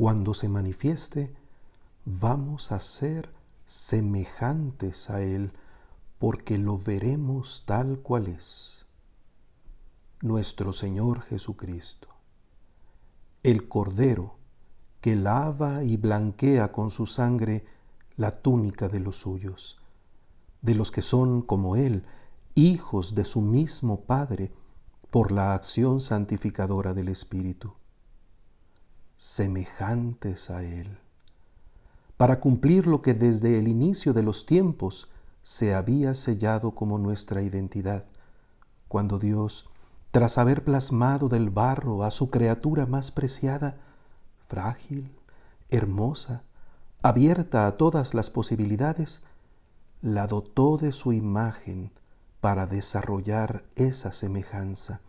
cuando se manifieste, vamos a ser semejantes a Él, porque lo veremos tal cual es. Nuestro Señor Jesucristo, el Cordero que lava y blanquea con su sangre la túnica de los suyos, de los que son como Él, hijos de su mismo Padre, por la acción santificadora del Espíritu, semejantes a Él, para cumplir lo que desde el inicio de los tiempos se había sellado como nuestra identidad, cuando Dios, tras haber plasmado del barro a su criatura más preciada, frágil, hermosa, abierta a todas las posibilidades, la dotó de su imagen para desarrollar esa semejanza,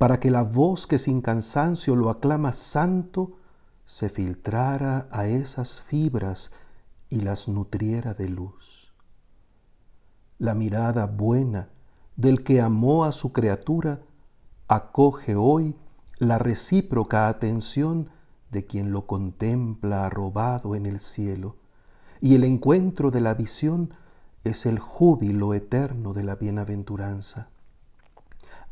para que la voz que sin cansancio lo aclama santo se filtrara a esas fibras y las nutriera de luz. La mirada buena del que amó a su criatura acoge hoy la recíproca atención de quien lo contempla arrobado en el cielo, y el encuentro de la visión es el júbilo eterno de la bienaventuranza.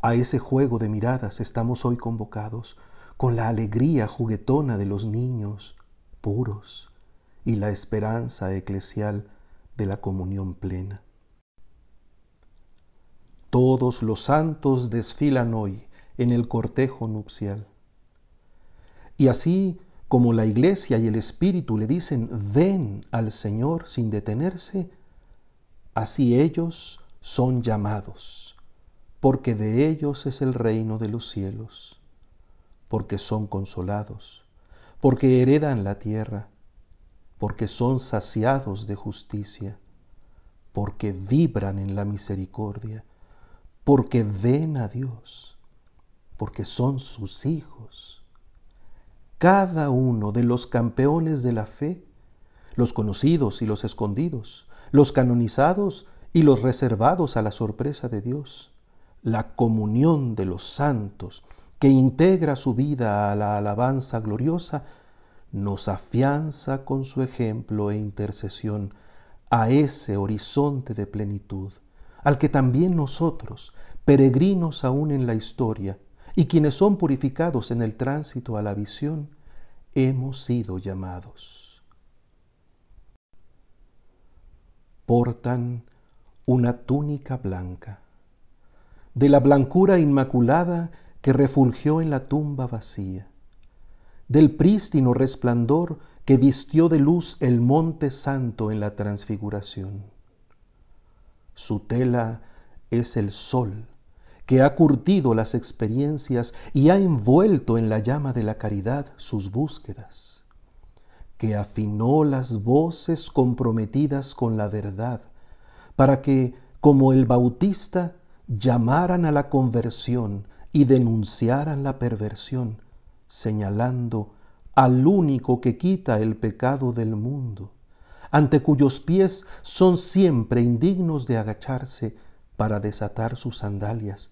A ese juego de miradas estamos hoy convocados, con la alegría juguetona de los niños puros y la esperanza eclesial de la comunión plena. Todos los santos desfilan hoy en el cortejo nupcial. Y así como la iglesia y el Espíritu le dicen, ven al Señor sin detenerse, Así ellos son llamados, porque de ellos es el reino de los cielos, porque son consolados, porque heredan la tierra, porque son saciados de justicia, porque vibran en la misericordia, porque ven a Dios, porque son sus hijos. Cada uno de los campeones de la fe, los conocidos y los escondidos, los canonizados y los reservados a la sorpresa de Dios, la comunión de los santos que integra su vida a la alabanza gloriosa, nos afianza con su ejemplo e intercesión a ese horizonte de plenitud, al que también nosotros, peregrinos aún en la historia, y quienes son purificados en el tránsito a la visión, hemos sido llamados. portan una túnica blanca, de la blancura inmaculada que refulgió en la tumba vacía, del prístino resplandor que vistió de luz el monte santo en la transfiguración. Su tela es el sol que ha curtido las experiencias y ha envuelto en la llama de la caridad sus búsquedas que afinó las voces comprometidas con la verdad, para que, como el Bautista, llamaran a la conversión y denunciaran la perversión, señalando al único que quita el pecado del mundo, ante cuyos pies son siempre indignos de agacharse para desatar sus sandalias,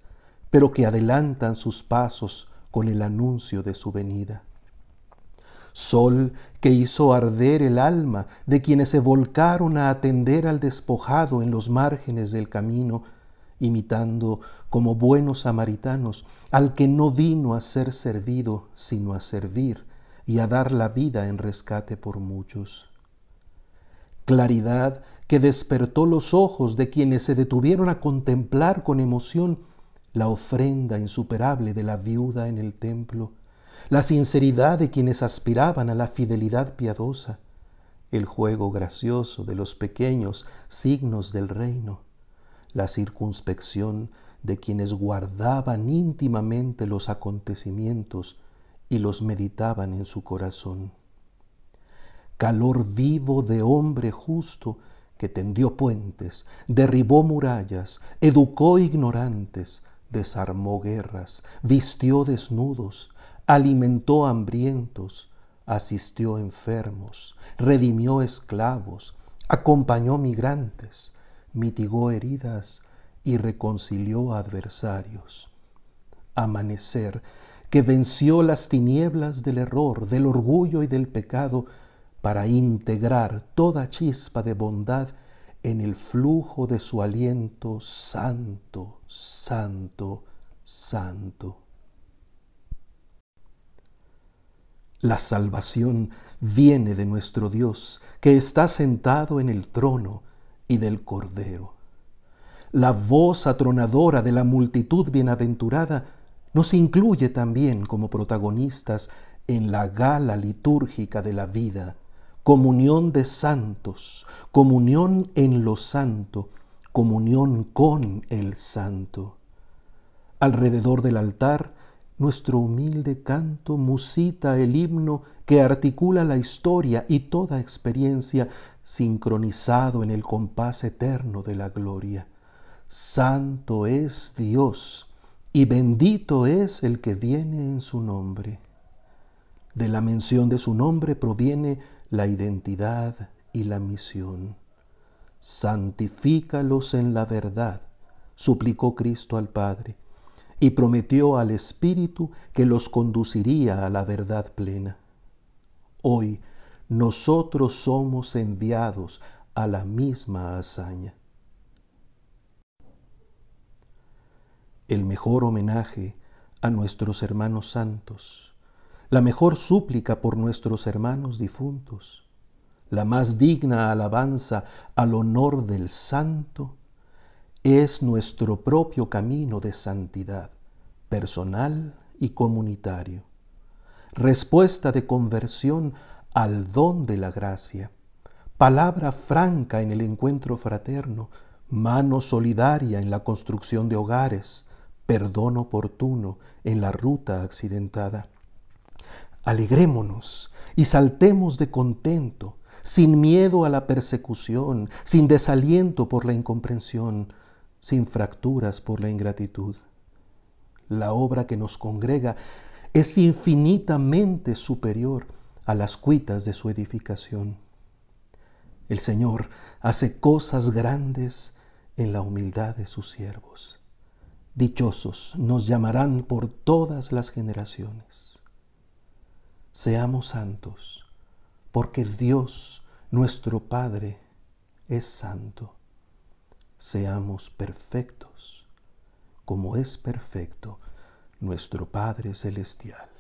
pero que adelantan sus pasos con el anuncio de su venida. Sol que hizo arder el alma de quienes se volcaron a atender al despojado en los márgenes del camino, imitando como buenos samaritanos al que no vino a ser servido, sino a servir y a dar la vida en rescate por muchos. Claridad que despertó los ojos de quienes se detuvieron a contemplar con emoción la ofrenda insuperable de la viuda en el templo, la sinceridad de quienes aspiraban a la fidelidad piadosa, el juego gracioso de los pequeños signos del reino, la circunspección de quienes guardaban íntimamente los acontecimientos y los meditaban en su corazón. Calor vivo de hombre justo que tendió puentes, derribó murallas, educó ignorantes, desarmó guerras, vistió desnudos, alimentó hambrientos, asistió enfermos, redimió esclavos, acompañó migrantes, mitigó heridas y reconcilió adversarios. Amanecer que venció las tinieblas del error, del orgullo y del pecado, para integrar toda chispa de bondad en el flujo de su aliento santo, santo, santo. La salvación viene de nuestro Dios, que está sentado en el trono y del Cordero. La voz atronadora de la multitud bienaventurada nos incluye también como protagonistas en la gala litúrgica de la vida, comunión de santos, comunión en lo santo, comunión con el santo. Alrededor del altar, nuestro humilde canto musita el himno que articula la historia y toda experiencia sincronizado en el compás eterno de la gloria. Santo es Dios y bendito es el que viene en su nombre. De la mención de su nombre proviene la identidad y la misión. Santifícalos en la verdad, suplicó Cristo al Padre, y prometió al Espíritu que los conduciría a la verdad plena. Hoy nosotros somos enviados a la misma hazaña. El mejor homenaje a nuestros hermanos santos, la mejor súplica por nuestros hermanos difuntos, la más digna alabanza al honor del santo, es nuestro propio camino de santidad, personal y comunitario respuesta de conversión al don de la gracia, palabra franca en el encuentro fraterno, mano solidaria en la construcción de hogares, perdón oportuno en la ruta accidentada. Alegrémonos y saltemos de contento, sin miedo a la persecución, sin desaliento por la incomprensión, sin fracturas por la ingratitud. La obra que nos congrega es infinitamente superior a las cuitas de su edificación. El Señor hace cosas grandes en la humildad de sus siervos. Dichosos nos llamarán por todas las generaciones. Seamos santos, porque Dios, nuestro Padre, es santo. Seamos perfectos, como es perfecto nuestro Padre Celestial.